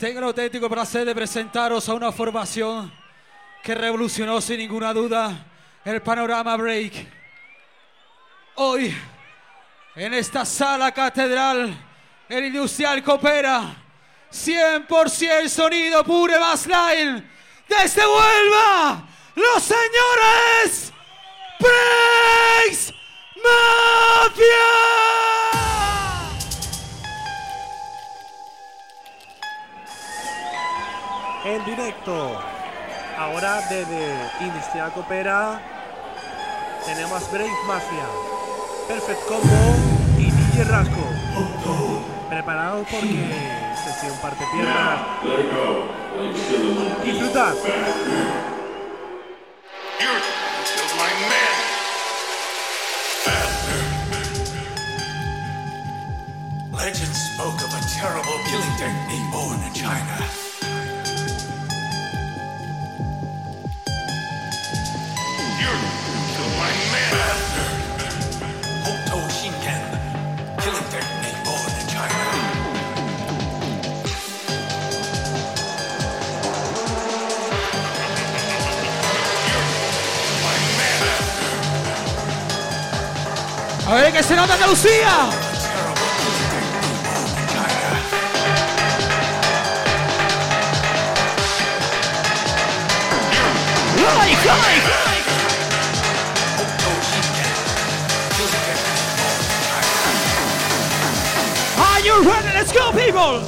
Tengo el auténtico placer de presentaros a una formación que revolucionó sin ninguna duda el panorama break. Hoy, en esta sala catedral, el industrial coopera 100% sonido pure bassline desde Huelva, los señores Breaks Mafia. En directo, ahora desde Industrial Coopera, tenemos Brave Mafia, Perfect Combo y DJ Rasco. Preparados porque sesión parte piernas. Disfrutad. Legend spoke of a terrible killing technique born in China. A ver que se nota Andalucía. Like, like. Ready? Let's go, people!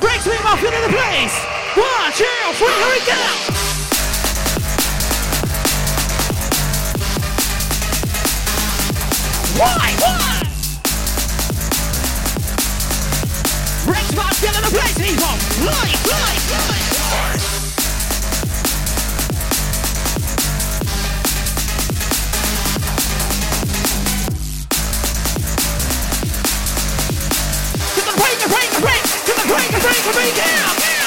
Breaks me off into the place! One, two, three, here we go! Why? Why? Breaks my still in the place, people! Like, like, like! Break, the break, the break! To the break, the break, the break! Yeah, yeah, yeah!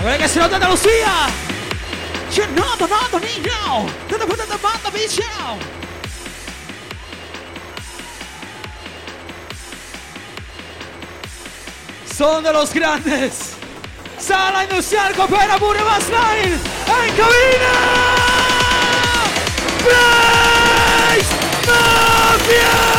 Ahora que se nota Andalucía. Yo no, no, niño. No te puedes tomar, bicho. Son de los grandes. Sala Industrial Coopera Mure Más Line. En cabina. Blaze Mafia.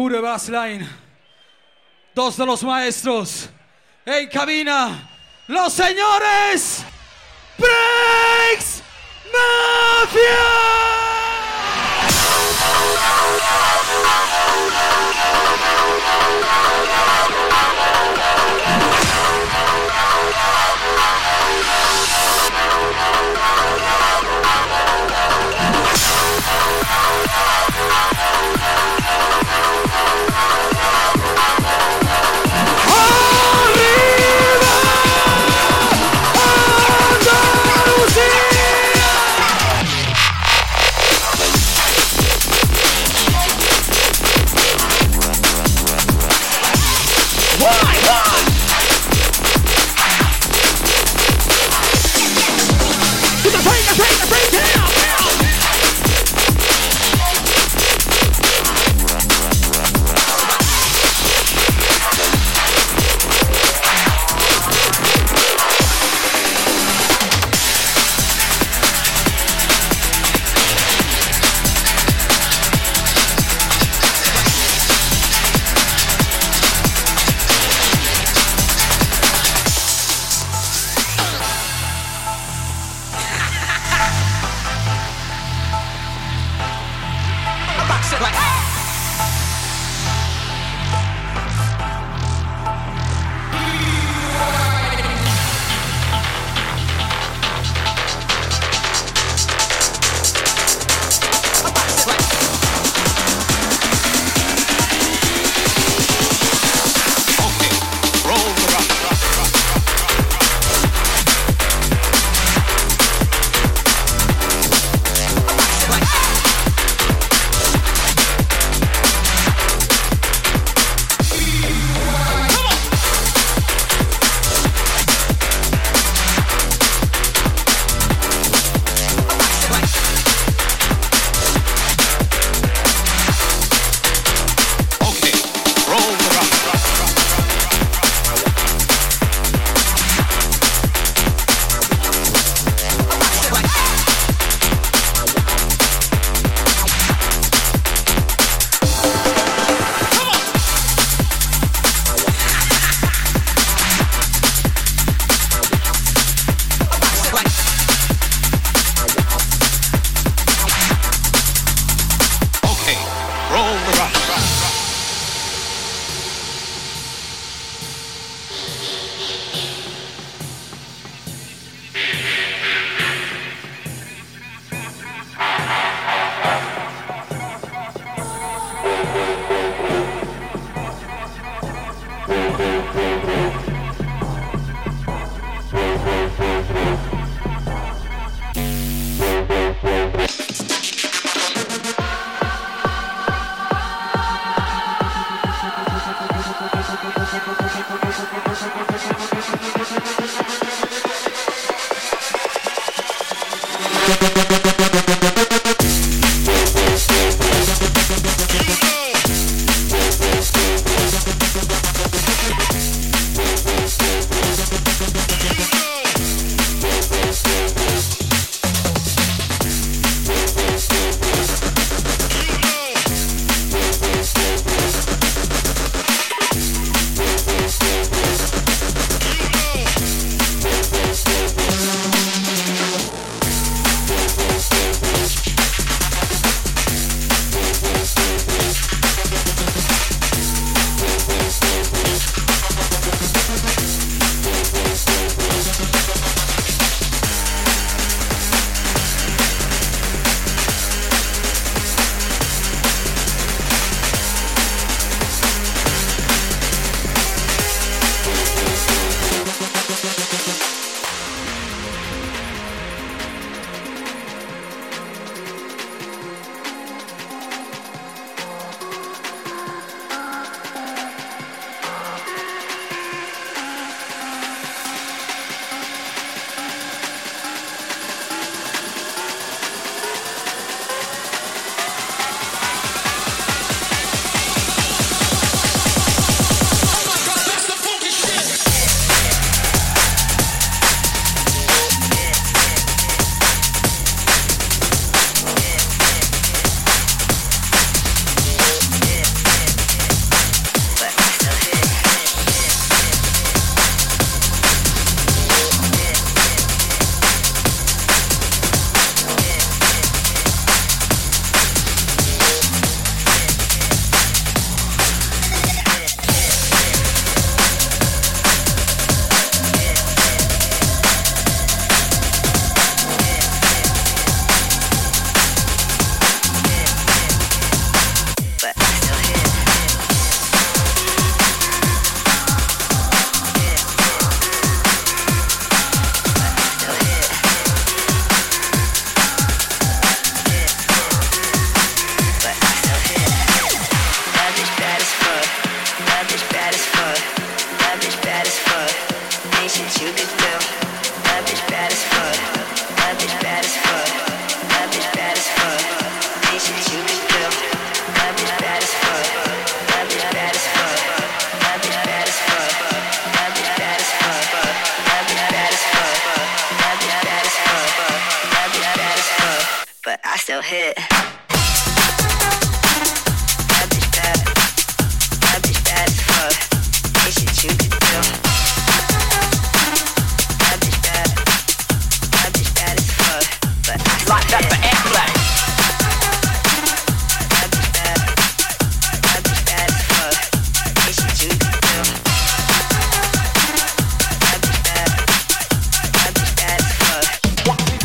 Pure bassline. Dos de los maestros en cabina. Los señores Breaks Mafia.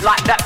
Like that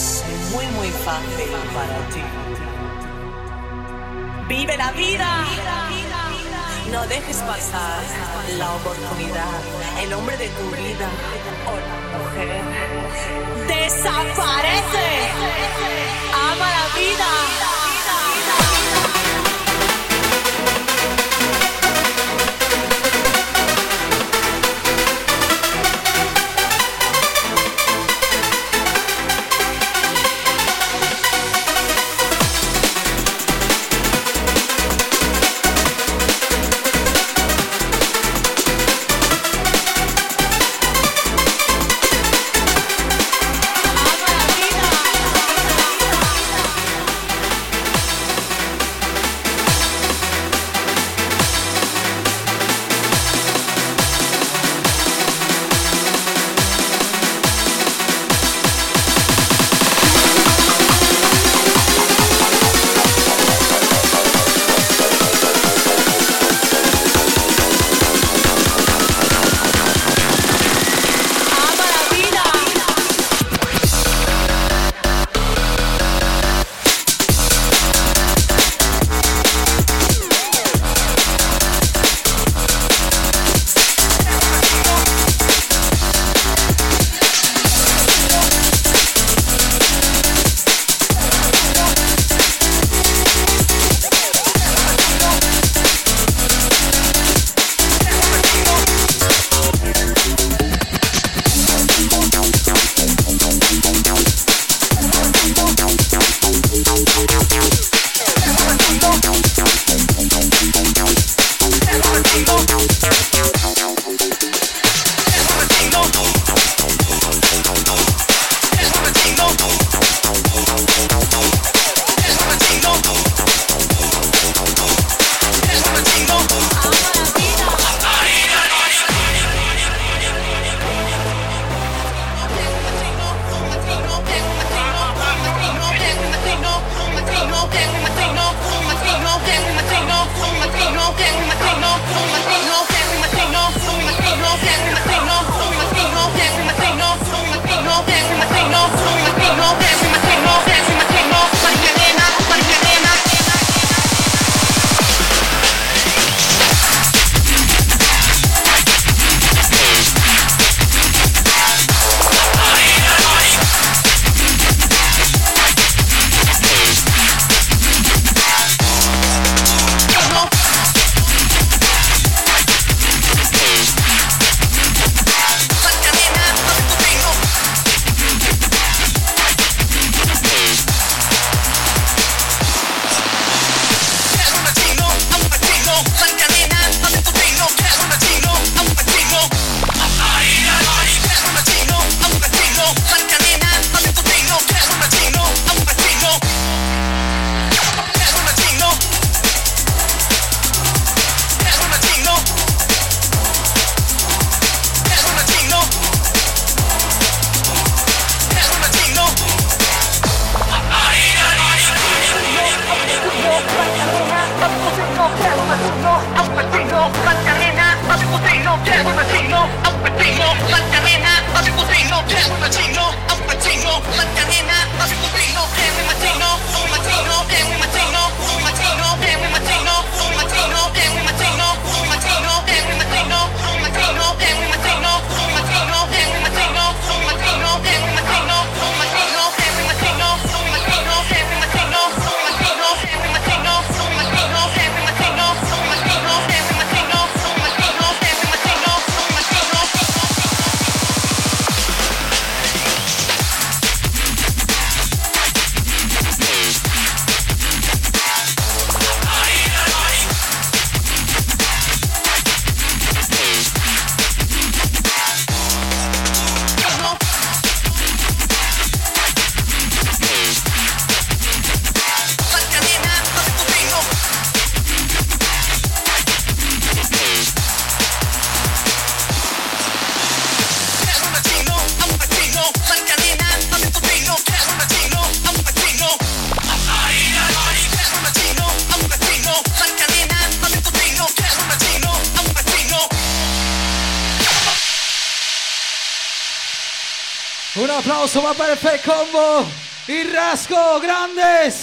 Es muy, muy fácil para ti. Vive la vida. No dejes pasar la oportunidad. El hombre de tu vida o la mujer desaparece. Ama la vida. Sono un mattino, un mattino, mattanina, ma sono un mattino, è un mattino, un mattino, è un mattino. aplauso va para el Combo y Grandes.